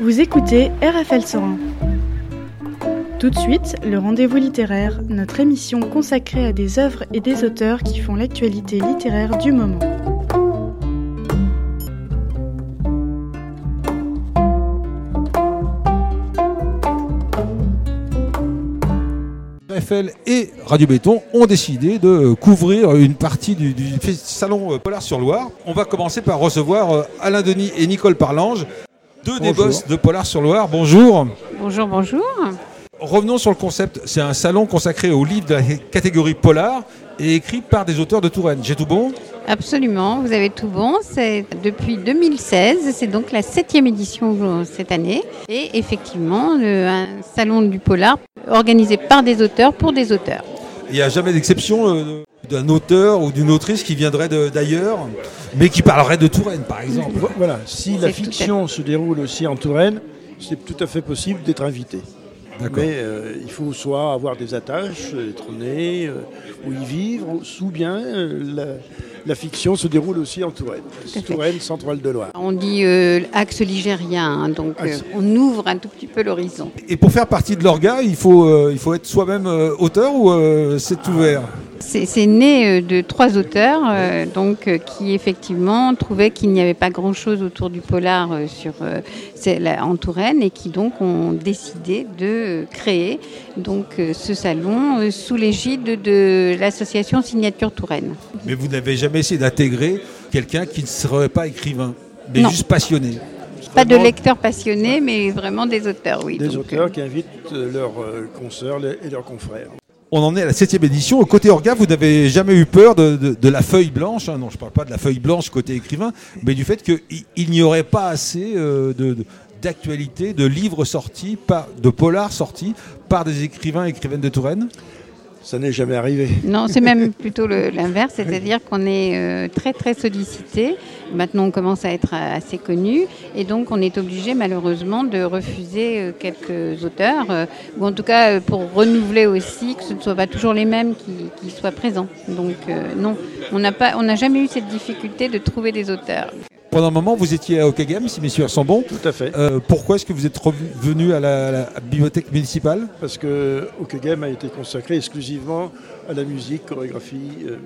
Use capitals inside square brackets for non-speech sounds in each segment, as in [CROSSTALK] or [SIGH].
Vous écoutez RFL Sorin. Tout de suite, le rendez-vous littéraire, notre émission consacrée à des œuvres et des auteurs qui font l'actualité littéraire du moment. RFL et Radio Béton ont décidé de couvrir une partie du, du salon Polar sur Loire. On va commencer par recevoir euh, Alain Denis et Nicole Parlange, deux des Bonjour. boss de Polar sur Loire. Bonjour. Bonjour, bonjour. Revenons sur le concept. C'est un salon consacré aux livres de la catégorie Polar et écrit par des auteurs de Touraine. J'ai tout bon? Absolument, vous avez tout bon. C'est depuis 2016, c'est donc la septième édition cette année. Et effectivement, le- un salon du polar organisé par des auteurs pour des auteurs. Il n'y a jamais d'exception euh, d'un auteur ou d'une autrice qui viendrait d'ailleurs, mais qui parlerait de Touraine, par exemple. Vo- Voilà, si la fiction se déroule aussi en Touraine, c'est tout à fait possible d'être invité. D'accord. Mais euh, il faut soit avoir des attaches, être né, euh, ou y vivre, ou bien euh, la, la fiction se déroule aussi en Touraine. Touraine, centrale de Loire. On dit euh, axe ligérien, hein, donc euh, on ouvre un tout petit peu l'horizon. Et pour faire partie de l'orga, il faut, euh, il faut être soi-même euh, auteur ou euh, c'est ouvert? C'est né euh, de trois auteurs euh, donc, euh, qui effectivement trouvaient qu'il n'y avait pas grand-chose autour du polar euh, sur, euh, c'est la- en Touraine et qui donc ont décidé de créer donc, euh, ce salon euh, sous l'égide de l'association Signature Touraine. Mais vous n'avez jamais essayé d'intégrer quelqu'un qui ne serait pas écrivain, mais Non. juste passionné? Pas de lecteurs passionnés, mais vraiment des auteurs, oui. Des Donc, auteurs euh, qui invitent leurs consoeurs et leurs confrères. On en est à la septième édition. Au côté orga, vous n'avez jamais eu peur de, de- de la feuille blanche. hein. Non, je ne parle pas de la feuille blanche côté écrivain, mais du fait qu'il il n'y aurait pas assez euh, de- de- d'actualité, de, livres sortis, par, de polars sortis par des écrivains et écrivaines de Touraine? Ça n'est jamais arrivé. Non, c'est même [LAUGHS] plutôt l'inverse, c'est-à-dire qu'on est euh, très très sollicité. Maintenant, on commence à être assez connu et donc on est obligé malheureusement de refuser euh, quelques auteurs, euh, ou en tout cas euh, pour renouveler aussi que ce ne soit pas toujours les mêmes qui, qui soient présents. Donc euh, non, on n'a pas, on n'a jamais eu cette difficulté de trouver des auteurs. Pendant un moment, vous étiez à Okagam, si mes souvenirs sont bons. Tout à fait. Euh, pourquoi est-ce que vous êtes revenu à la, à la bibliothèque municipale? Parce que Okegame a été consacré exclusivement à la musique, chorégraphie. euh,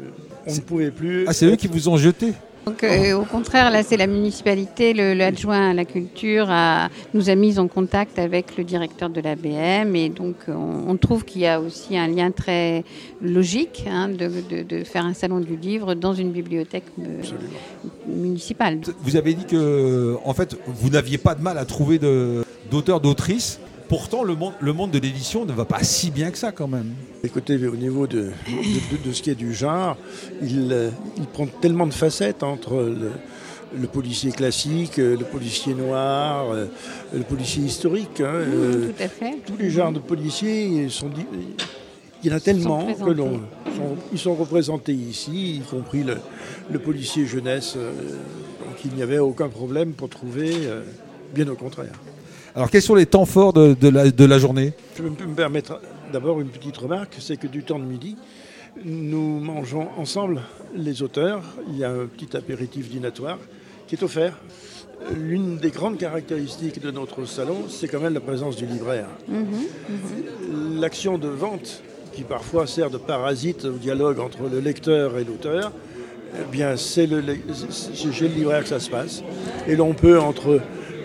on ne pouvait plus. Ah, c'est eux qui vous ont jeté? Donc, euh, au contraire, là, c'est la municipalité, l'adjoint à la culture a, nous a mis en contact avec le directeur de l'ABM et donc on, on trouve qu'il y a aussi un lien très logique hein, de, de- de faire un salon du livre dans une bibliothèque euh, municipale. Vous avez dit que, en fait, vous n'aviez pas de mal à trouver d'auteurs, d'autrices. Pourtant, le monde, le monde de l'édition ne va pas si bien que ça, quand même. Écoutez, au niveau de, de- de- de ce qui est du genre, il, euh, il prend tellement de facettes entre le, le policier classique, euh, le policier noir, euh, le policier historique. hein, euh, Tout à fait. tous les genres de policiers sont il y en a tellement que l'on ils sont représentés ici, y compris le, le policier jeunesse. euh, donc il n'y avait aucun problème pour trouver, euh, bien au contraire. Alors, quels sont les temps forts de, de la, de la journée Je peux me permettre d'abord une petite remarque, c'est que du temps de midi, nous mangeons ensemble les auteurs. Il y a un petit apéritif dînatoire qui est offert. L'une des grandes caractéristiques de notre salon, c'est quand même la présence du libraire. L'action de vente, qui parfois sert de parasite au dialogue entre le lecteur et l'auteur, eh bien, c'est chez le libraire que ça se passe. Et l'on peut, entre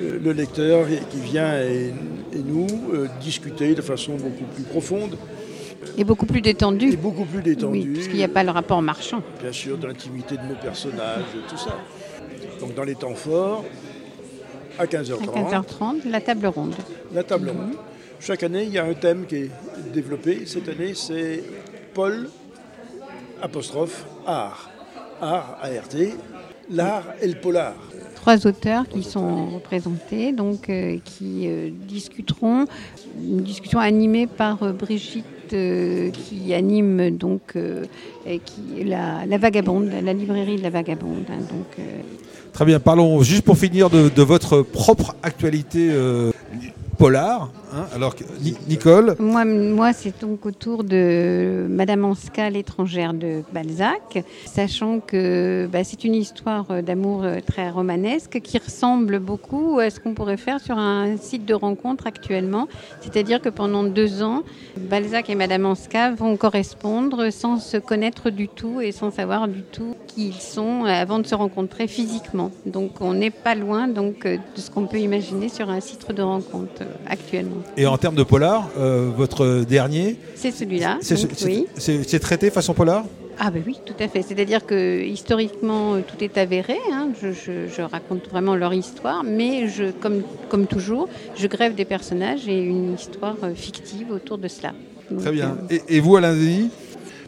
euh, le lecteur qui vient et, et nous, euh, discuter de façon beaucoup plus profonde Et beaucoup plus et détendu. beaucoup plus Oui, détendue. puisqu'il n'y a pas le rapport marchand. Bien sûr, de l'intimité de nos personnages, tout ça. Donc, dans les temps forts, à À 15h30, 15h30, la table ronde. la table ronde. Chaque année, il y a un thème qui est développé. Cette année, c'est Paul, apostrophe, art. Art, ART, l'art et le polar. trois auteurs qui sont représentés, donc euh, qui euh, discuteront, une discussion animée par euh, Brigitte euh, qui anime donc euh, et qui, la, la Vagabonde, la librairie de la Vagabonde. hein, donc, euh, Très bien, parlons juste pour finir de, de votre propre actualité euh, polar. Hein. Alors, Nicole Moi, c'est donc autour de Madame Anska, l'étrangère de Balzac, sachant que bah, c'est une histoire d'amour très romanesque qui ressemble beaucoup à ce qu'on pourrait faire sur un site de rencontre actuellement. C'est-à-dire que pendant deux ans, Balzac et Madame Anska vont correspondre sans se connaître du tout et sans savoir du tout qui ils sont avant de se rencontrer physiquement. Donc on n'est pas loin donc, de ce qu'on peut imaginer sur un site de rencontre actuellement. Et en termes de polar, euh, votre dernier C'est celui-là. C'est traité façon polar? Ah ben oui, tout à fait. C'est-à-dire que historiquement, tout est avéré. Hein. Je, raconte vraiment leur histoire, mais je, comme, comme toujours, je grève des personnages et une histoire euh, fictive autour de cela. Très bien. Euh, et, vous, Alain Denis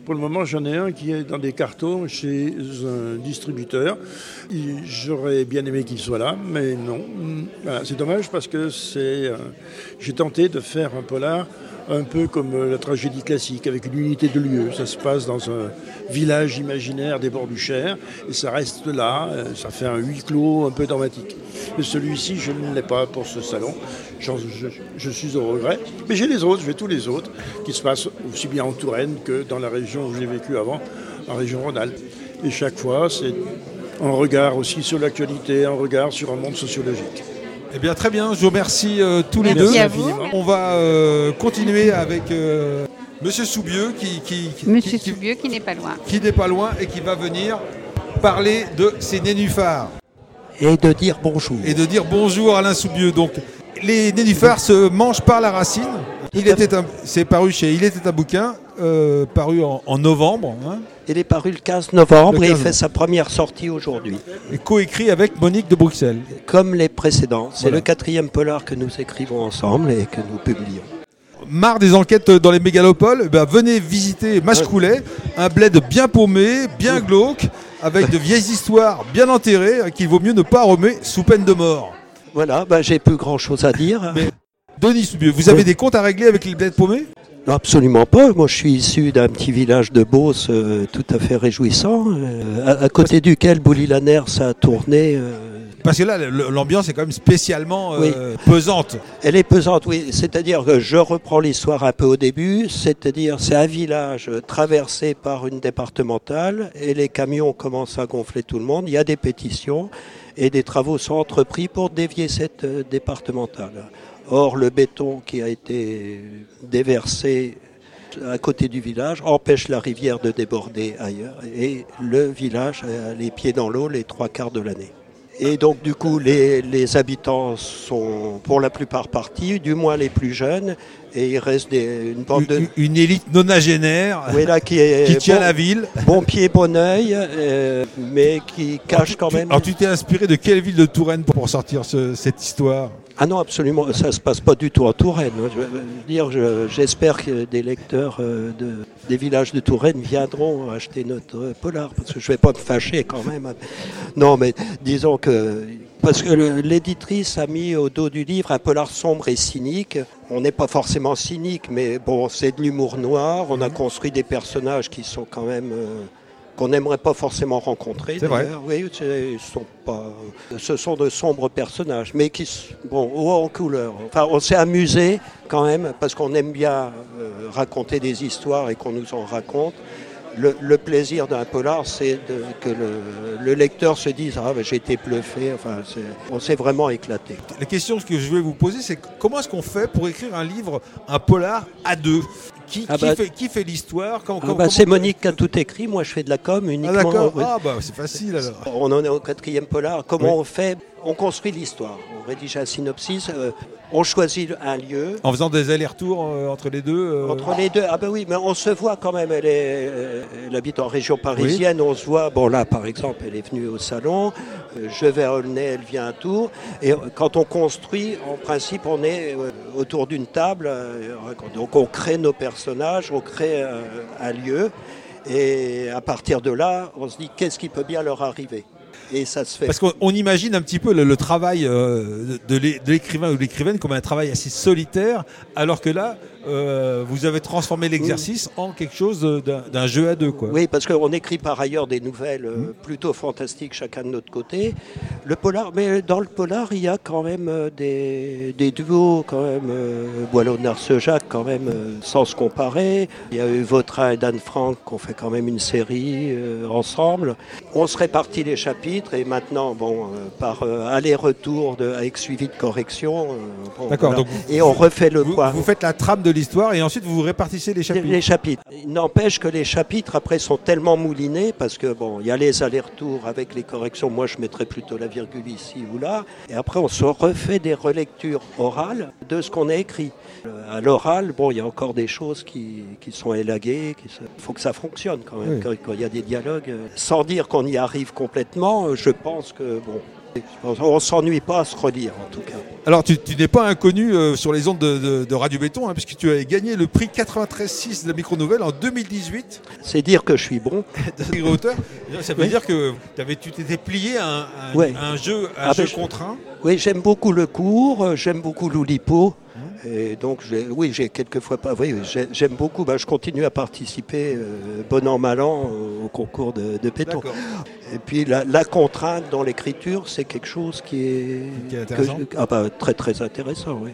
pour le moment, j'en ai un qui est dans des cartons chez un distributeur. J'aurais bien aimé qu'il soit là, mais non. c'est dommage parce que c'est. J'ai tenté de faire un polar un peu comme euh, la tragédie classique, avec une unité de lieu. Ça se passe dans un village imaginaire des bords du Cher, et ça reste là, euh, ça fait un huis clos un peu dramatique. Celui-ci, je ne l'ai pas pour ce salon, je, je, suis au regret. Mais j'ai les autres, j'ai tous les autres, qui se passent aussi bien en Touraine que dans la région où j'ai vécu avant, en région Rhône-Alpes. Et chaque fois, c'est un regard aussi sur l'actualité, un regard sur un monde sociologique. Eh bien, très bien. Je vous remercie euh, tous les deux. On va euh, continuer avec euh, Monsieur Soubieux qui, qui, Monsieur Soubieux qui n'est pas loin. Qui n'est pas loin et qui va venir parler de ses nénuphars. Et de dire bonjour. Et de dire bonjour Alain Soubieux. Donc, les nénuphars se mangent par la racine. Il était c'est paru chez Il était un bouquin, paru en, novembre. Hein. Il est paru le 15 novembre et il fait sa première sortie aujourd'hui. Et coécrit avec Monique de Bruxelles. Comme les précédents. C'est le quatrième polar que nous écrivons ensemble et que nous publions. Marre des enquêtes dans les mégalopoles, ben venez visiter Machecoulet, un bled bien paumé, bien glauque, avec de vieilles [LAUGHS] histoires bien enterrées qu'il vaut mieux ne pas remettre sous peine de mort. Voilà, ben j'ai plus grand chose à dire. Denis vous avez des comptes à régler avec les bleds paumés Absolument pas. Moi, je suis issu d'un petit village de Beauce euh, tout à fait réjouissant, euh, à, côté duquel Bouly-la-Ner a tourné. Euh. Parce que là, l'ambiance est quand même spécialement pesante. Elle est pesante, oui. C'est-à-dire que je reprends l'histoire un peu au début. C'est-à-dire, c'est un village traversé par une départementale et les camions commencent à gonfler tout le monde. Il y a des pétitions et des travaux sont entrepris pour dévier cette départementale. Or, le béton qui a été déversé à côté du village empêche la rivière de déborder ailleurs et le village a les pieds dans l'eau les trois quarts de l'année. Et donc du coup, les, habitants sont pour la plupart partis, du moins les plus jeunes, et il reste une bande de... Une, élite nonagénaire [LAUGHS] qui, est tient la ville. [LAUGHS] Bon pied, bon oeil, euh, mais qui cache quand même... Alors tu t'es inspiré de quelle ville de Touraine pour sortir cette histoire? Ah non, absolument, ça ne se passe pas du tout en Touraine. Je dire, j'espère que des lecteurs euh, de, des villages de Touraine viendront acheter notre polar, parce que je ne vais pas me fâcher quand même. Non, mais disons que parce que l'éditrice a mis au dos du livre un polar sombre et cynique. On n'est pas forcément cynique, mais bon, c'est de l'humour noir. On a mhm. construit des personnages qui sont quand même euh, qu'on n'aimerait pas forcément rencontrer. C'est vrai. Oui, sont pas, ce sont de sombres personnages, mais qui bon, haut en couleur. Enfin, on s'est amusé quand même parce qu'on aime bien euh, raconter des histoires et qu'on nous en raconte. Le, plaisir d'un polar, c'est que le, lecteur se dise Ah, ben, j'ai été bluffé. Enfin, on s'est vraiment éclaté. La question que je vais vous poser, c'est comment est-ce qu'on fait pour écrire un livre, un polar à deux? Qui, ah bah, fait, qui, fait, l'histoire ah bah, C'est Monique qui a tout écrit. Moi, je fais de la com uniquement. Ah, d'accord. Ah, bah, c'est facile alors. On en est au quatrième polar. Comment on fait On construit l'histoire. On rédige un synopsis. Euh, on choisit un lieu. En faisant des allers-retours euh, entre les deux euh Entre les deux, ah ben oui, mais on se voit quand même. Elle, est, elle habite en région parisienne, on se voit. Bon, là, par exemple, elle est venue au salon. Je vais à Aulnay, elle vient à Tours. Et quand on construit, en principe, on est autour d'une table. Donc on crée nos personnages, on crée un lieu. Et à partir de là, on se dit qu'est-ce qui peut bien leur arriver? Et ça se fait. Parce qu'on on imagine un petit peu le, le travail euh, de l'é- de l'écrivain ou de l'écrivaine comme un travail assez solitaire, alors que là, euh, vous avez transformé l'exercice en quelque chose d'un jeu à deux. Quoi. Oui, parce qu'on écrit par ailleurs des nouvelles euh, Mmh. plutôt fantastiques chacun de notre côté. Le polar, mais dans le polar, il y a quand même des, des duos, quand même. Euh, Boileau-Narcejac, quand même, sans se comparer. Il y a eu Vautrin et Dan Frank qui ont fait quand même une série ensemble. On se répartit les chapitres et maintenant, bon, euh, par euh, aller-retour avec suivi de correction. euh, bon, D'accord, voilà. et on refait le Vous, point. vous faites la trame de l'histoire et ensuite vous répartissez les chapitres. Les chapitres. Il n'empêche que les chapitres après sont tellement moulinés parce que bon, il y a les allers-retours avec les corrections. Moi, je mettrais plutôt la virgule ici ou là. Et après, on se refait des relectures orales de ce qu'on a écrit. Euh, À l'oral, bon, il y a encore des choses qui, qui sont élaguées. Il faut que ça fonctionne quand même. Oui. Quand, quand il y a des dialogues, euh, sans dire qu'on y arrive complètement, euh, je pense que bon, on s'ennuie pas à se relire en tout cas. Alors tu, tu n'es pas inconnu euh, sur les ondes de, de- de Radio Béton, hein, puisque tu as gagné le prix 93.6 de la micro-nouvelle en 2018 C'est dire que je suis bon. [LAUGHS] de. [LAUGHS] Ça veut Oui. dire que t'avais- tu t'étais plié à un, à Ouais. à un jeu, à Ah jeu ben, je- contraint. Oui, j'aime beaucoup le cours, j'aime beaucoup l'Oulipo. Et donc, oui, j'ai quelquefois pas. Oui, oui, j'ai- j'aime beaucoup. Bah, je continue à participer, euh, bon an, mal an, au concours de, de. Et puis, la, la contrainte dans l'écriture, c'est quelque chose qui est, Qui est que intéressant. je- ah bah, très très intéressant. Oui.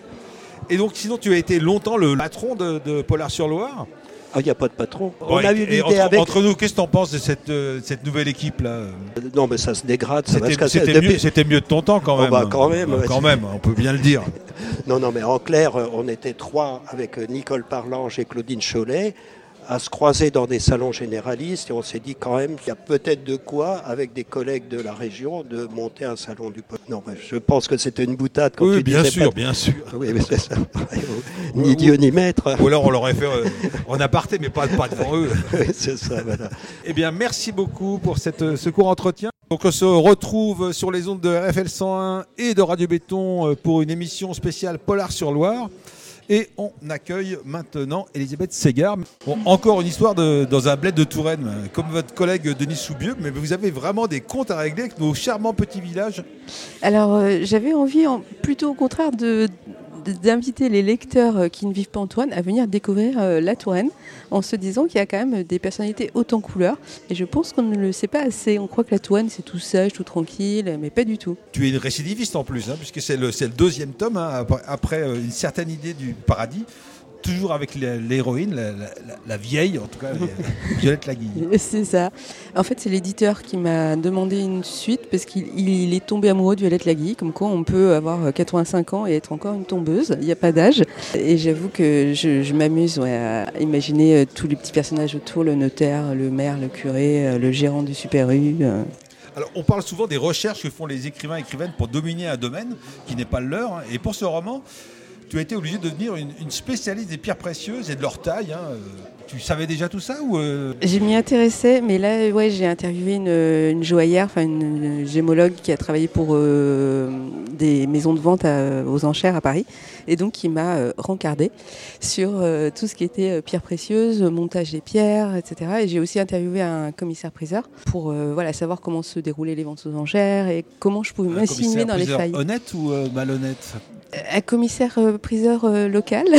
Et donc sinon tu as été longtemps le patron de, de Polar-sur-Loire. Ah, il n'y a pas de patron. On a eu l'idée avec. entre nous, qu'est-ce que tu en penses de cette, euh, cette nouvelle équipe là? Non, mais ça se dégrade. Ça va se C'était Depuis- mieux, mieux de ton temps quand Oh, même. bah, quand même, ouais. Quand même, on peut bien le dire. [LAUGHS] Non, non, mais en clair, euh, on était trois avec euh, Nicole Parlange et Claudine Cholet à se croiser dans des salons généralistes et on s'est dit quand même qu'il y a peut-être de quoi, avec des collègues de la région, de monter un salon du peuple. Non, je pense que c'était une boutade quand Oui, tu bien sûr, pas- bien sûr. Oui, mais c'est ça. [LAUGHS] Ni Dieu ni maître. Ou alors on l'aurait fait euh, en aparté, mais pas, pas devant eux. [LAUGHS] Oui, c'est ça, voilà. Eh bien, merci beaucoup pour cette, euh, ce court entretien. Donc, on se retrouve sur les ondes de RFL 101 et de Radio Béton euh, pour une émission spéciale Polar sur Loire. Et on accueille maintenant Elisabeth Ségard. Bon, encore une histoire dans un bled de Touraine, comme votre collègue Denis Soubieux, mais vous avez vraiment des comptes à régler avec nos charmants petits villages. Alors, euh, j'avais envie, en- plutôt au contraire, de- d'inviter les lecteurs euh, qui ne vivent pas en Touraine à venir découvrir euh, la Touraine en se disant qu'il y a quand même des personnalités en couleurs. Et je pense qu'on ne le sait pas assez. On croit que la Touraine, c'est tout sage, tout tranquille, mais pas du tout. Tu es une récidiviste en plus, hein, puisque c'est le, deuxième tome, hein, après, après, euh, une certaine idée du paradis, toujours avec l'héroïne, la, la- la- la vieille, en tout cas, [LAUGHS] Violette Laguille. C'est ça. En fait, c'est l'éditeur qui m'a demandé une suite parce qu'il il est tombé amoureux de Violette Lagui, comme quoi on peut avoir 85 ans et être encore une tombeuse, il n'y a pas d'âge. Et j'avoue que je, je m'amuse ouais, à imaginer euh, tous les petits personnages autour, le notaire, le maire, le curé, euh, le gérant du Super U. euh. Alors, on parle souvent des recherches que font les écrivains et écrivaines pour dominer un domaine qui n'est pas le leur. hein. Et pour ce roman, tu as été obligé de devenir une, une spécialiste des pierres précieuses et de leur taille. hein. Tu savais déjà tout ça ou euh, Je m'y intéressais, mais là, ouais, j'ai interviewé une, une joaillère, enfin une, gémologue qui a travaillé pour euh, des maisons de vente à- aux enchères à Paris, et donc qui m'a euh, rencardé sur euh, tout ce qui était pierres précieuses, montage des pierres, etc. Et j'ai aussi interviewé un commissaire-priseur pour voilà savoir comment se déroulaient les ventes aux enchères et comment je pouvais m'insinuer dans les failles. Honnête ou malhonnête? Un commissaire-priseur euh, local. [LAUGHS]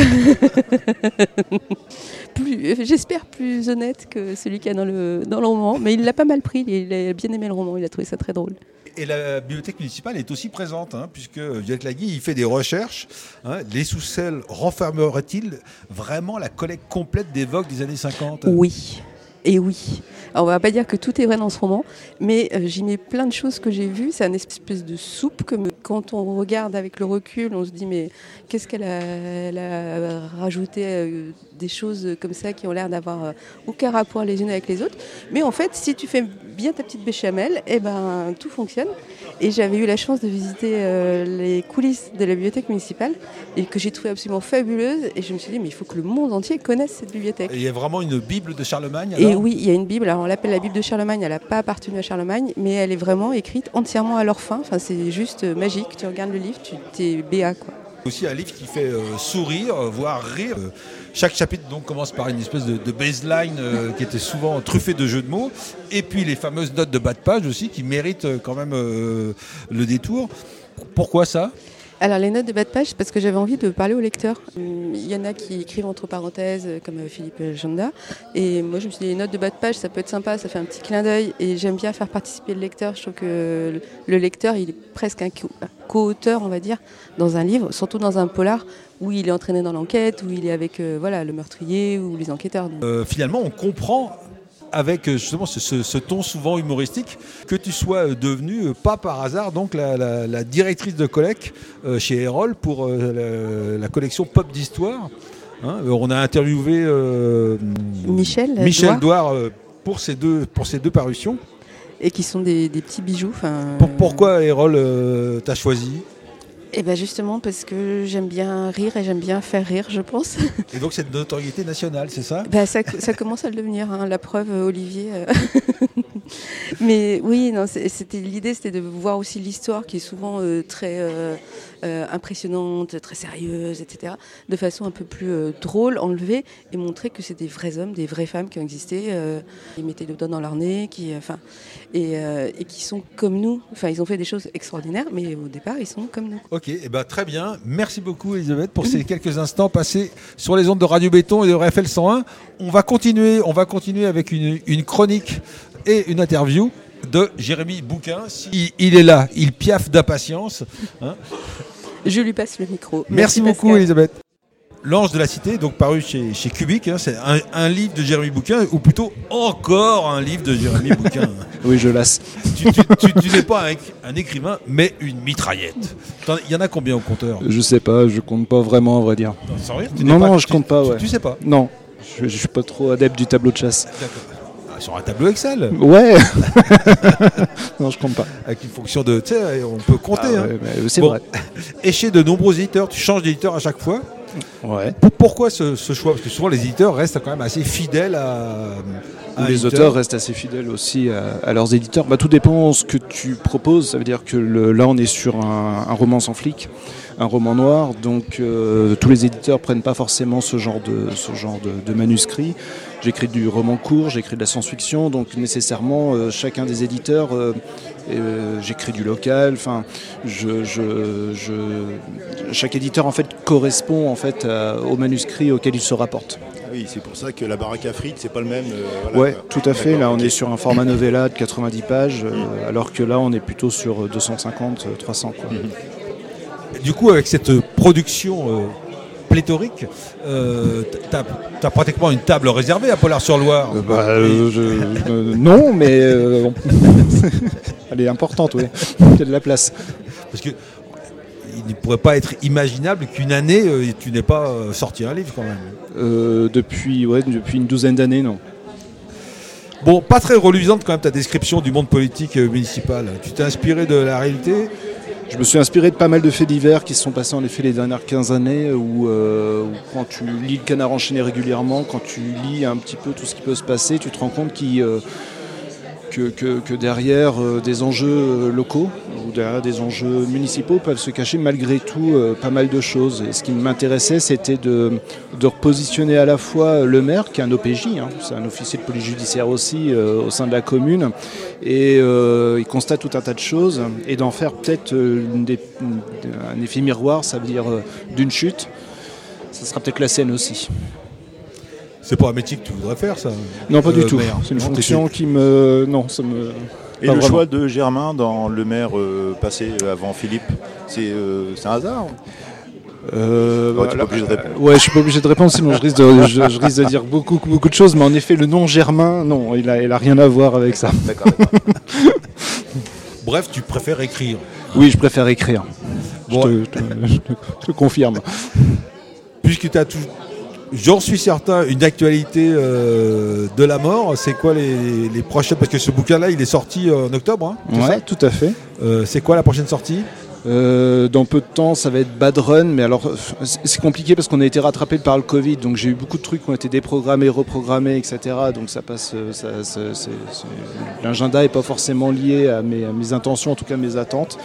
Plus- euh, J'espère plus honnête que celui qu'il y a dans le, dans le roman, mais il l'a pas mal pris, il a bien aimé le roman, il a trouvé ça très drôle. Et la bibliothèque municipale est aussi présente, hein, puisque Violette Lagui, il fait des recherches. hein. les sous-selles renfermeraient-ils vraiment la collecte complète des vogues des années 50 Oui, et oui. Alors, on va pas dire que tout est vrai dans ce roman, mais euh, j'y mets plein de choses que j'ai vues. C'est une espèce de soupe que quand on regarde avec le recul, on se dit mais qu'est-ce qu'elle a, elle a rajouté euh, des choses comme ça qui ont l'air d'avoir euh, aucun rapport les unes avec les autres. Mais en fait, si tu fais bien ta petite béchamel, eh ben tout fonctionne. Et j'avais eu la chance de visiter euh, les coulisses de la bibliothèque municipale et que j'ai trouvé absolument fabuleuse. Et je me suis dit mais il faut que le monde entier connaisse cette bibliothèque. Et Il y a vraiment une Bible de Charlemagne Et alors? oui, il y a une Bible. Alors on l'appelle la Bible de Charlemagne. Elle n'a pas appartenu à Charlemagne, mais elle est vraiment écrite entièrement à leur fin. Enfin, c'est juste euh, magique. Tu regardes le livre, tu t'es béat quoi. Aussi un livre qui fait euh, sourire, euh, voire rire. Euh, chaque chapitre donc commence par une espèce de, baseline qui était souvent truffée de jeux de mots, et puis les fameuses notes de bas de page aussi qui méritent quand même le détour. Pourquoi ça? Alors les notes de bas de page, parce que j'avais envie de parler au lecteur. Hum, Il y en a qui écrivent entre parenthèses, euh, comme euh, Philippe Janda. Et moi, je me suis dit, les notes de bas de page, ça peut être sympa, ça fait un petit clin d'œil. Et j'aime bien faire participer le lecteur. Je trouve que le- le lecteur, il est presque un co- un co-auteur, on va dire, dans un livre, surtout dans un polar où il est entraîné dans l'enquête, où il est avec euh, voilà, le meurtrier ou les enquêteurs. Finalement, on comprend avec euh, justement ce, ce- ce ton souvent humoristique que tu sois euh, devenue, euh, pas par hasard, donc la, la- la directrice de collecte euh, chez Erol pour euh, la, la collection Pop d'Histoire. Hein, on a interviewé euh, Michel, Michel Douard. Pour ces deux, pour ces deux parutions. et qui sont des, des petits bijoux. Pour- pourquoi Erol t'a choisi Eh ben justement parce que j'aime bien rire et j'aime bien faire rire, je pense. [LAUGHS] Et donc c'est de notoriété nationale, c'est ça? Bah, ça, ça commence à le devenir, hein, la preuve, Olivier. euh. [LAUGHS] Mais oui, non, c'était l'idée, c'était de voir aussi l'histoire qui est souvent euh, très euh, euh, impressionnante, très sérieuse, etc. De façon un peu plus drôle, enlevée, et montrer que c'est des vrais hommes, des vraies femmes qui ont existé, qui mettaient le doigt dans leur nez, qui, enfin, et, et qui sont comme nous. Enfin, ils ont fait des choses extraordinaires, mais au départ, ils sont comme nous. Ok, eh ben, très bien. Merci beaucoup Elisabeth pour ces quelques instants passés sur les ondes de Radio Béton et de RFL 101. On va continuer, on va continuer avec une chronique et une interview de Jérémy Bouquin. Il, il est là, il piaffe d'impatience. hein. Je lui passe le micro. Merci, beaucoup Pascal. Elisabeth. L'Ange de la Cité, donc paru chez, chez Cubic, hein, c'est un, un livre de Jérémy Bouquin, ou plutôt encore un livre de Jérémy Bouquin. [LAUGHS] Oui, je lasse. tu tu- tu- tu n'es pas un, un écrivain, mais une mitraillette. Il y en a combien au compteur? Je sais pas, je compte pas vraiment, à vrai dire. Sans rire, tu Non, pas- non, je tu- compte pas, tu- ouais. Tu sais pas Non, je, je suis pas trop adepte du tableau de chasse. D'accord. Ah, sur un tableau Excel, Ouais [LAUGHS] Non, je compte pas. avec une fonction de. Tu sais, on peut compter. Ah hein. ouais, c'est Bon. vrai. [LAUGHS] Et chez de nombreux éditeurs, tu changes d'éditeur à chaque fois. Ouais. Pour- Pourquoi ce, ce choix? Parce que souvent les éditeurs restent quand même assez fidèles à. les éditeur. auteurs restent assez fidèles aussi à, à leurs éditeurs. Bah, tout dépend ce que tu proposes. Ça veut dire que le- là, on est sur un, un roman sans flic, un roman noir. Donc, euh, tous les éditeurs prennent pas forcément ce genre de, ce genre de, de manuscrit. J'écris du roman court, j'écris de la science-fiction. Donc, nécessairement, euh, chacun des éditeurs, euh, euh, j'écris du local. Enfin, je, je, je- chaque éditeur en fait correspond en fait à- au manuscrit auquel il se rapporte. Ah Oui, c'est pour ça que la baraque à frites, c'est pas le même. euh, voilà, Ouais, quoi. tout à fait. Là, on est sur un format novella de 90 pages, euh, alors que là, on est plutôt sur euh, 250, euh, 300. Quoi. Du coup, avec cette production euh, pléthorique, euh, t'as as pratiquement une table réservée à Polar-sur-Loire. Euh, bah, euh, je- [LAUGHS] euh, non, mais [LAUGHS] elle est importante, oui. Il y a de la place. Parce que il ne pourrait pas être imaginable qu'une année, tu n'aies pas sorti un livre quand même. Depuis, ouais, depuis une douzaine d'années, non. Bon, pas très reluisante quand même ta description du monde politique municipal. Tu t'es inspiré de la réalité Je me suis inspiré de pas mal de faits divers qui se sont passés en effet les dernières 15 années où, euh, où quand tu lis le canard enchaîné régulièrement, quand tu lis un petit peu tout ce qui peut se passer, tu te rends compte qu'il, euh, que, derrière euh, des enjeux euh, locaux ou derrière des enjeux municipaux peuvent se cacher malgré tout euh, pas mal de choses. Et ce qui m'intéressait, c'était de, repositionner à la fois le maire, qui est un OPJ, hein, c'est un officier de police judiciaire aussi au sein de la commune, et il constate tout un tas de choses, et d'en faire peut-être un effet miroir, ça veut dire d'une chute. Ça sera peut-être la scène aussi. C'est pas un métier que tu voudrais faire, ça Non, pas Euh, du tout. maire. C'est une fonction qui me. Non, ça me. Et Pas le vraiment. choix de Germain dans le maire euh, passé avant Philippe, c'est euh, c'est un hasard Euh, pas obligé de répondre. Ouais, je suis pas obligé de répondre, sinon je risque de, je, je risque de dire beaucoup, beaucoup de choses. Mais en effet, le nom Germain, non, il a, il a rien à voir avec ça. D'accord. [LAUGHS] Bref, tu préfères écrire. Oui, je préfère écrire. Bon. Je, te, je te- je te- je te confirme. Puisque tu as tout, j'en suis certain, une actualité euh, de la mort, c'est quoi les, les prochaines Parce que ce bouquin-là, il est sorti en octobre. hein, c'est Ouais, ça tout à fait. Euh, c'est quoi la prochaine sortie? Euh, dans peu de temps, ça va être Bad Run, mais alors euh, c'est compliqué parce qu'on a été rattrapé par le Covid, donc j'ai eu beaucoup de trucs qui ont été déprogrammés, reprogrammés, etc. Donc ça passe, euh, ça, l'agenda n'est pas forcément lié à mes, à mes intentions, en tout cas mes attentes.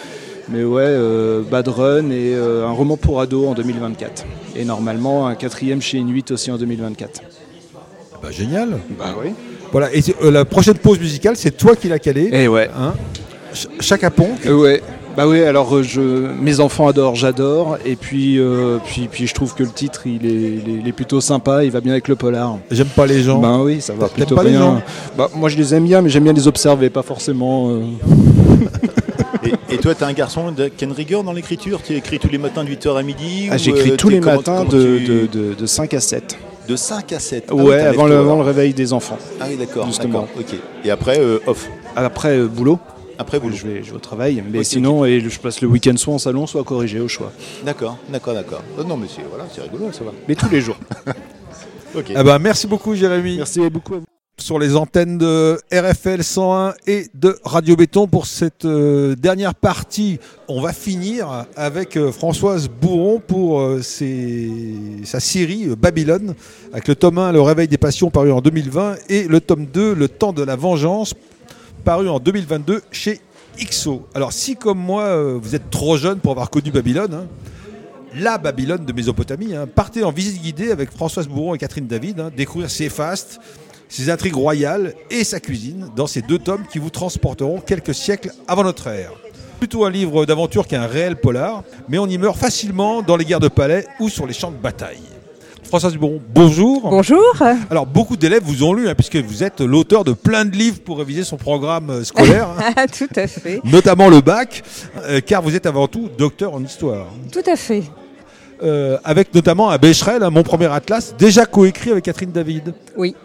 Mais ouais, euh, Bad Run et euh, un roman pour ados en 2024. Et normalement, un quatrième chez Inuit aussi en 2024. Bah, génial. Bah oui. Voilà, et euh, la prochaine pause musicale, c'est toi qui l'as calée. Et ouais. Hein Ch- Chaka Ponk. Euh, ouais. Bah oui, alors euh, je, mes enfants adorent, j'adore. Et puis, euh, puis, puis je trouve que le titre, il est, il est- il est plutôt sympa, il va bien avec le polar. J'aime pas les gens. Ben oui, ça va plutôt pas les bien. gens Bah, moi je les aime bien, mais j'aime bien les observer, pas forcément. [LAUGHS] Et, et toi, tu as un garçon de quelle rigueur dans l'écriture? Tu écris tous les matins de 8h à midi Ah, J'écris euh, tous les comment- matins comment de, tu- de, de- de 5 à 7. de 5 à 7. Ah ouais, avant, le, avant réveil des enfants. Ah oui, d'accord. Justement. Ok. Et après, euh, off? Après, euh, boulot. Après, boulot. Je vais, je vais au travail. Mais sinon, et je passe le week-end soit en salon, soit corrigé au choix. D'accord, d'accord, d'accord. Oh, non, mais c'est voilà, c'est rigolo, ça va. Mais tous les jours. [LAUGHS] Ok. Ah bah, merci beaucoup, Jérémy. Merci beaucoup à vous. Sur les antennes de RFL 101 et de Radio Béton pour cette euh, dernière partie. On va finir avec euh, Françoise Bourron pour euh, sa série Babylone, avec le tome 1, Le réveil des passions, paru en 2020, et le tome 2, Le temps de la vengeance, paru en 2022 chez XO. Alors si comme moi, vous êtes trop jeune pour avoir connu Babylone, hein, la Babylone de Mésopotamie. hein. Partez en visite guidée avec Françoise Bourron et Catherine David, hein, découvrir ses fastes, ses intrigues royales et sa cuisine dans ces deux tomes qui vous transporteront quelques siècles avant notre ère. Plutôt un livre d'aventure qu'un réel polar, mais on y meurt facilement dans les guerres de palais ou sur les champs de bataille. Françoise Bourron, bonjour. Bonjour. Alors beaucoup d'élèves vous ont lu, hein, puisque vous êtes l'auteur de plein de livres pour réviser son programme euh, scolaire, hein, [LAUGHS] Tout à fait. notamment le bac, euh, car vous êtes avant tout docteur en histoire. Tout à fait. Euh, avec notamment un Becherel, hein, mon premier atlas, déjà coécrit avec Catherine David. Oui,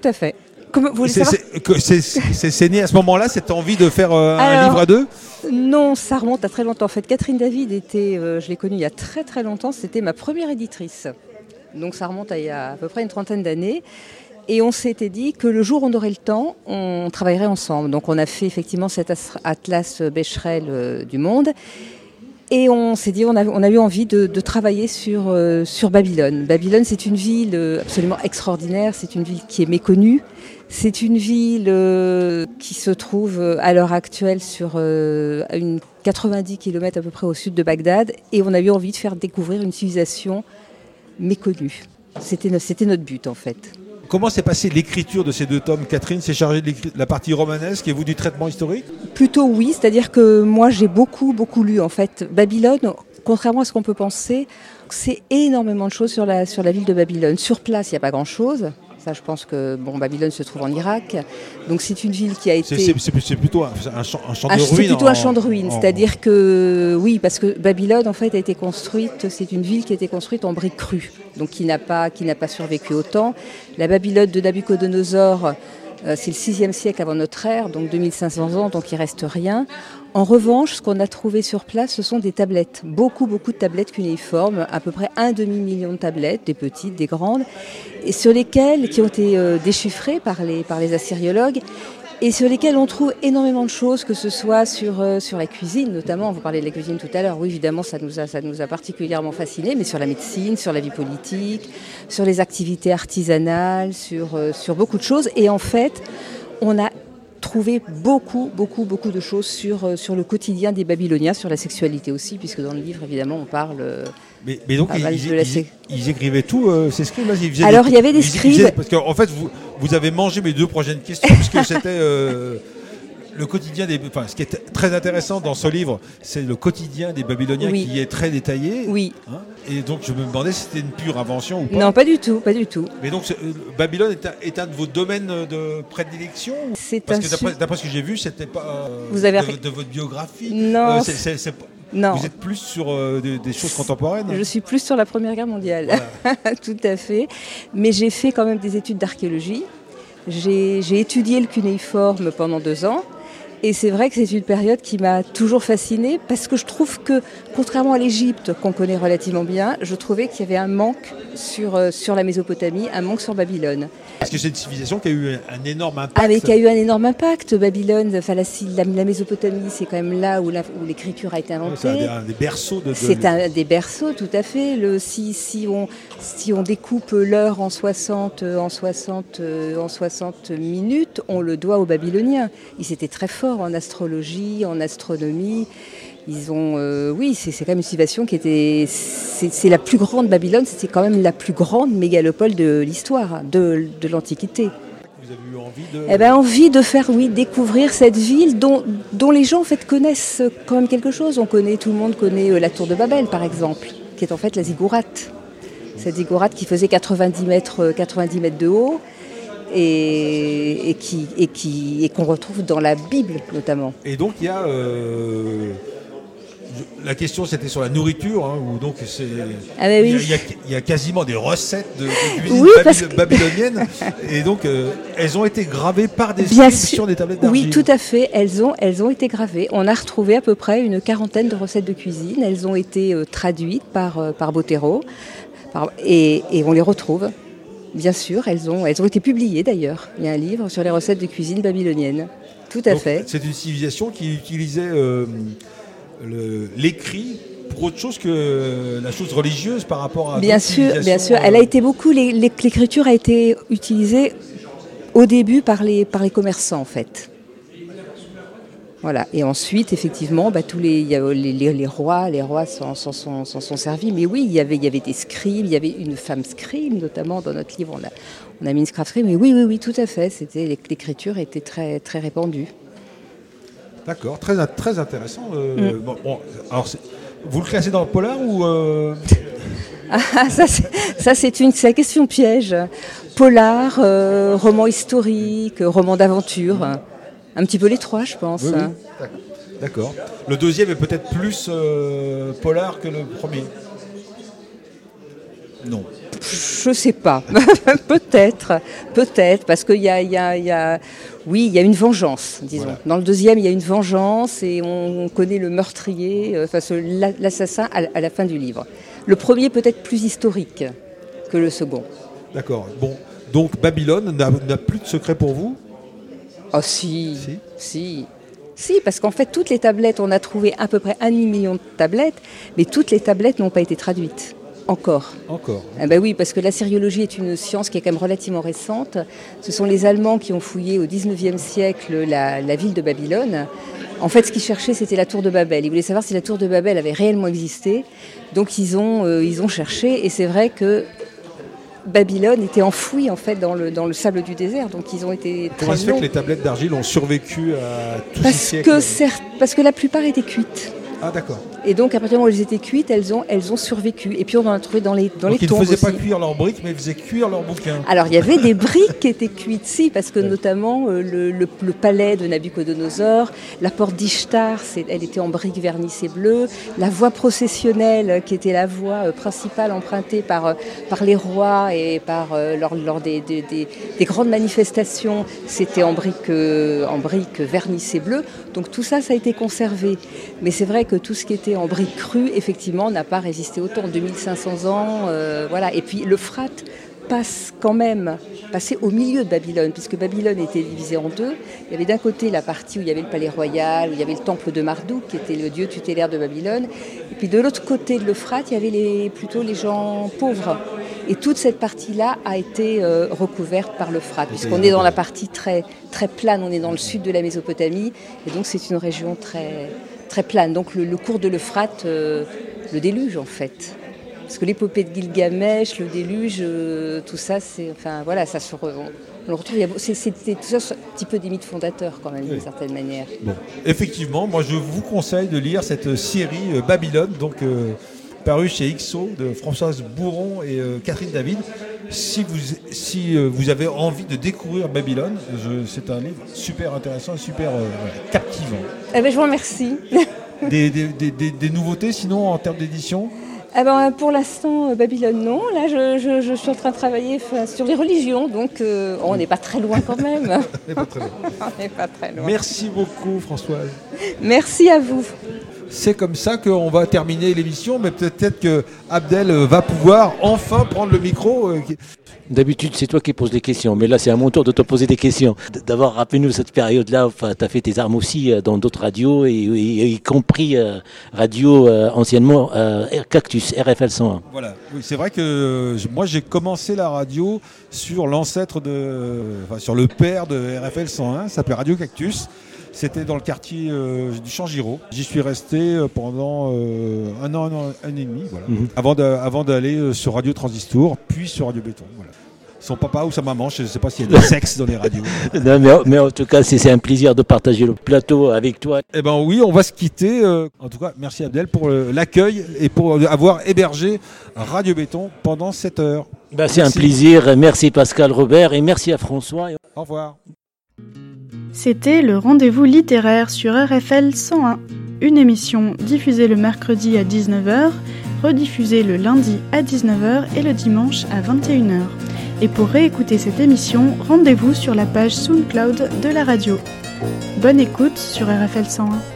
tout à fait. Comment vous voulez C'est- né à ce moment-là, cette envie de faire euh, un livre à deux? Non, ça remonte à très longtemps. En fait, Catherine David était, euh, je l'ai connue il y a très très longtemps, c'était ma première éditrice. Donc ça remonte à il y a à peu près une trentaine d'années. Et on s'était dit que le jour où on aurait le temps, on travaillerait ensemble. Donc on a fait effectivement cet as- atlas Becherel euh, du monde. Et on s'est dit, on a, eu envie de, travailler sur, euh, sur Babylone. Babylone, c'est une ville euh, absolument extraordinaire, c'est une ville qui est méconnue. C'est une ville euh, qui se trouve à l'heure actuelle sur une 90 km à peu près au sud de Bagdad. Et on a eu envie de faire découvrir une civilisation méconnue. C'était notre but en fait. Comment s'est passée l'écriture de ces deux tomes Catherine? S'est chargée de la partie romanesque et vous du traitement historique? Plutôt oui, c'est-à-dire que moi j'ai beaucoup beaucoup lu en fait. Babylone, contrairement à ce qu'on peut penser, c'est énormément de choses sur la, sur la ville de Babylone. Sur place, il n'y a pas grand-chose. Ça, je pense que bon, Babylone se trouve en Irak. Donc c'est une ville qui a C'est- été... C'est c'est- c'est plutôt un, champ, un champ de c'est ruines. plutôt en- un champ de ruines, en- c'est-à-dire que oui, parce que Babylone en fait a été construite, c'est une ville qui a été construite en briques crues, donc qui n'a pas qui n'a pas survécu autant. La Babylone de Nabucodonosor, c'est le 6e siècle avant notre ère, donc 2500 ans, donc il reste rien. En revanche, ce qu'on a trouvé sur place, ce sont des tablettes, beaucoup beaucoup de tablettes cunéiformes, à peu près un demi million de tablettes, des petites, des grandes, et sur lesquelles qui ont été euh, déchiffrées par les par les assyriologues et sur lesquels on trouve énormément de choses, que ce soit sur, euh, la cuisine notamment. Vous parlez de la cuisine tout à l'heure, oui évidemment ça nous, a, particulièrement fascinés, mais sur la médecine, sur la vie politique, sur les activités artisanales, sur, euh, beaucoup de choses. Et en fait, on a trouvé beaucoup, beaucoup, beaucoup de choses sur, euh, sur le quotidien des Babyloniens, sur la sexualité aussi, puisque dans le livre évidemment on parle... Mais, mais donc Pas ils, mal ils- ils- ils écrivaient tout, euh, ces scribes là ils faisaient Alors, il y avait des scribes. Parce qu'en fait, vous, vous avez mangé mes deux prochaines questions, puisque [LAUGHS] c'était euh, le quotidien des. Enfin, ce qui est très intéressant dans ce livre, c'est le quotidien des Babyloniens Oui. qui est très détaillé. Oui. hein. et donc, je me demandais si c'était une pure invention ou pas. Non, pas du tout, pas du tout. Mais donc, euh, Babylone est un, est un de vos domaines de prédilection C'est Parce un que d'après ce que j'ai vu, c'était pas euh, Vous avez de, de votre biographie. Non, Euh, c'est- c'est- c'est pas- Non. Vous êtes plus sur euh, des, des choses contemporaines. Je suis plus sur la Première Guerre mondiale, [LAUGHS] tout à fait. Mais j'ai fait quand même des études d'archéologie. J'ai j'ai étudié le cunéiforme pendant deux ans. Et c'est vrai que c'est une période qui m'a toujours fascinée parce que je trouve que, contrairement à l'Égypte qu'on connaît relativement bien, je trouvais qu'il y avait un manque sur, euh, sur la Mésopotamie, un manque sur Babylone. Parce que c'est une civilisation qui a eu un énorme impact. Avec qui a eu un énorme impact. Babylone, enfin, la, la- la Mésopotamie, c'est quand même là où l'écriture a été Ouais, inventée. c'est un des, un des berceaux de. de- C'est un des berceaux, tout à fait. Le, si, si, on, si on découpe l'heure en 60, euh, en, 60, euh, en 60 minutes, on le doit aux Babyloniens. Ils étaient très forts en astrologie, en astronomie. Ils ont, euh, oui, c'est quand même une civilisation qui était, c'est la plus grande Babylone, c'était quand même la plus grande mégalopole de l'histoire, de, de l'Antiquité. Vous avez eu envie de. Eh ben, envie de faire, oui, découvrir cette ville dont, dont les gens en fait connaissent quand même quelque chose. On connaît, tout le monde connaît euh, la tour de Babel, par exemple, qui est en fait la ziggourate. Cette ziggourate qui faisait 90 mètres, euh, 90 mètres de haut et, et qui et qui et qu'on retrouve dans la Bible notamment. Et donc il y a. euh, La question c'était sur la nourriture, hein, où donc c'est. Ah bah oui. il, y a, il y quasiment des recettes de, de cuisine Oui, baby- parce que- babylonienne, et donc euh, elles ont été gravées par des sur des tablettes Oui, d'argile. tout à fait. Elles ont, elles ont été gravées. On a retrouvé à peu près une quarantaine de recettes de cuisine. Elles ont été euh, traduites par, euh, par Botero. Par- et, et on les retrouve. Bien sûr, elles ont, elles ont été publiées d'ailleurs. Il y a un livre sur les recettes de cuisine babylonienne. Tout à Donc, fait. C'est une civilisation qui utilisait l'écrit pour autre chose que la chose religieuse par rapport à. Bien sûr, bien sûr. Elle a euh, été beaucoup. L'écriture a été utilisée au début par les, par les commerçants en fait. Voilà. Et ensuite, effectivement, bah, tous les, il y a les, les- les rois, les rois s'en sont, servis. Mais oui, il y avait, il y avait des scribes, il y avait une femme scribe, notamment dans notre livre, on a, on a mis une scribe. Mais oui, oui, oui, tout à fait. C'était l'écriture était très, très répandue. D'accord, très, in- très intéressant. euh, Mm. bon, bon, alors, c'est- vous le classez dans le polar ou euh, [LAUGHS] Ah, ça, c'est- une c'est la question piège. Polar, euh, roman historique, roman d'aventure. Un petit peu les trois, je pense. Oui, oui. D'accord. Le deuxième est peut-être plus polar que le premier. Non. Je sais pas. [LAUGHS] peut-être, peut-être, parce qu'il y a, il y a- il y a- oui, il y a une vengeance, disons. Voilà. Dans le deuxième, il y a une vengeance et on, on connaît le meurtrier, euh, enfin, l'assassin à, la- à la fin du livre. Le premier peut-être plus historique que le second. D'accord. Bon, donc Babylone n'a plus de secret pour vous? Oh si, si, si, parce qu'en fait, toutes les tablettes, on a trouvé à peu près un demi-million de tablettes, mais toutes les tablettes n'ont pas été traduites. Encore. Encore. Ah ben oui, parce que la sériologie est une science qui est quand même relativement récente. Ce sont les Allemands qui ont fouillé au 19e siècle la, la ville de Babylone. En fait, ce qu'ils cherchaient, c'était la tour de Babel. Ils voulaient savoir si la tour de Babel avait réellement existé. Donc, ils ont, euh, ils ont cherché, et c'est vrai que Babylone était enfouie en fait dans le, dans le sable du désert. Donc, ils ont été Comment très se fait que les tablettes d'argile ont survécu à tous ces Parce siècles que, certes- parce que la plupart étaient cuites. Ah d'accord. Et donc, à partir du moment où elles étaient cuites, elles ont, elles ont survécu. Et puis, on en a trouvé dans les, dans Donc les ils ne tombes faisaient pas cuire leurs briques, mais ils faisaient cuire leurs bouquins. Alors, il y avait des briques qui étaient cuites, si, parce que notamment euh, le, le- le palais de Nabucodonosor, la porte d'Ishtar, elle était en briques vernissées bleues, la voie processionnelle, euh, qui était la voie euh, principale empruntée par, euh, par les rois et par, lors, lors des, des- des- des grandes manifestations, c'était en briques, en briques vernissées bleues. Donc tout ça, ça a été conservé. Mais c'est vrai que tout ce qui était en briques crues, effectivement, n'a pas résisté autant. 2500 ans, euh, voilà. Et puis le frat passe quand même, passait au milieu de Babylone, puisque Babylone était divisée en deux. Il y avait d'un côté la partie où il y avait le palais royal, où il y avait le temple de Marduk, qui était le dieu tutélaire de Babylone. Et puis de l'autre côté de l'Euphrate, il y avait les, plutôt les gens pauvres. Et toute cette partie-là a été euh, recouverte par l'Euphrate, puisqu'on est dans la partie très, très plane, on est dans le sud de la Mésopotamie, et donc c'est une région très, très plane. Donc le, le cours de l'Euphrate, euh, le déluge en fait. Parce que l'épopée de Gilgamesh, le déluge, euh, tout ça, c'est, enfin voilà, ça se re- on, le retrouve. c'est- C'était tout ça, un petit peu des mythes fondateurs quand même, d'une certaine manière. Bon, effectivement, moi je vous conseille de lire cette série euh, Babylone, donc parue chez XO de Françoise Bourron et euh, Catherine David. Si vous, si euh, vous avez envie de découvrir Babylone, c'est un livre super intéressant, super euh, captivant. Eh ben, je vous remercie. [LAUGHS] Des, des- des- des- des nouveautés sinon en termes d'édition? Ah ben, pour l'instant, Babylone, non. Là, je, je- je suis en train de travailler sur les religions, donc on n'est pas très loin quand même. [LAUGHS] On n'est pas très loin. [LAUGHS] on n'est pas très loin. Merci beaucoup Françoise. Merci à vous. C'est comme ça qu'on va terminer l'émission, mais peut-être que Abdel euh, va pouvoir enfin prendre le micro. euh, D'habitude, c'est toi qui poses les questions, mais là, c'est à mon tour de te poser des questions. D'abord, rappelle-nous cette période-là, enfin, tu as fait tes armes aussi euh, dans d'autres radios, et, et- y compris euh, radio euh, anciennement euh, Cactus, RFL 101. Voilà, oui, c'est vrai que moi j'ai commencé la radio sur l'ancêtre de, enfin, sur le père de RFL 101, ça s'appelait Radio Cactus. C'était dans le quartier euh, du Champ Giraud. J'y suis resté euh, pendant euh, un an, un an, un an et demi, voilà. Mhm. avant d'aller sur Radio Transistor, puis sur Radio Béton. Voilà. Son papa ou sa maman, je ne sais pas s'il y a du sexe dans les radios. [LAUGHS] Non, mais, mais en tout cas, c'est un plaisir de partager le plateau avec toi. Eh ben oui, on va se quitter. en tout cas, merci Abdel pour l'accueil et pour avoir hébergé Radio Béton pendant cette heure. Bah, c'est un plaisir. Merci Pascal Robert et merci à François. Au revoir. C'était le rendez-vous littéraire sur RFL 101, une émission diffusée le mercredi à 19h, rediffusée le lundi à 19h et le dimanche à 21h. Et pour réécouter cette émission, rendez-vous sur la page SoundCloud de la radio. Bonne écoute sur RFL 101.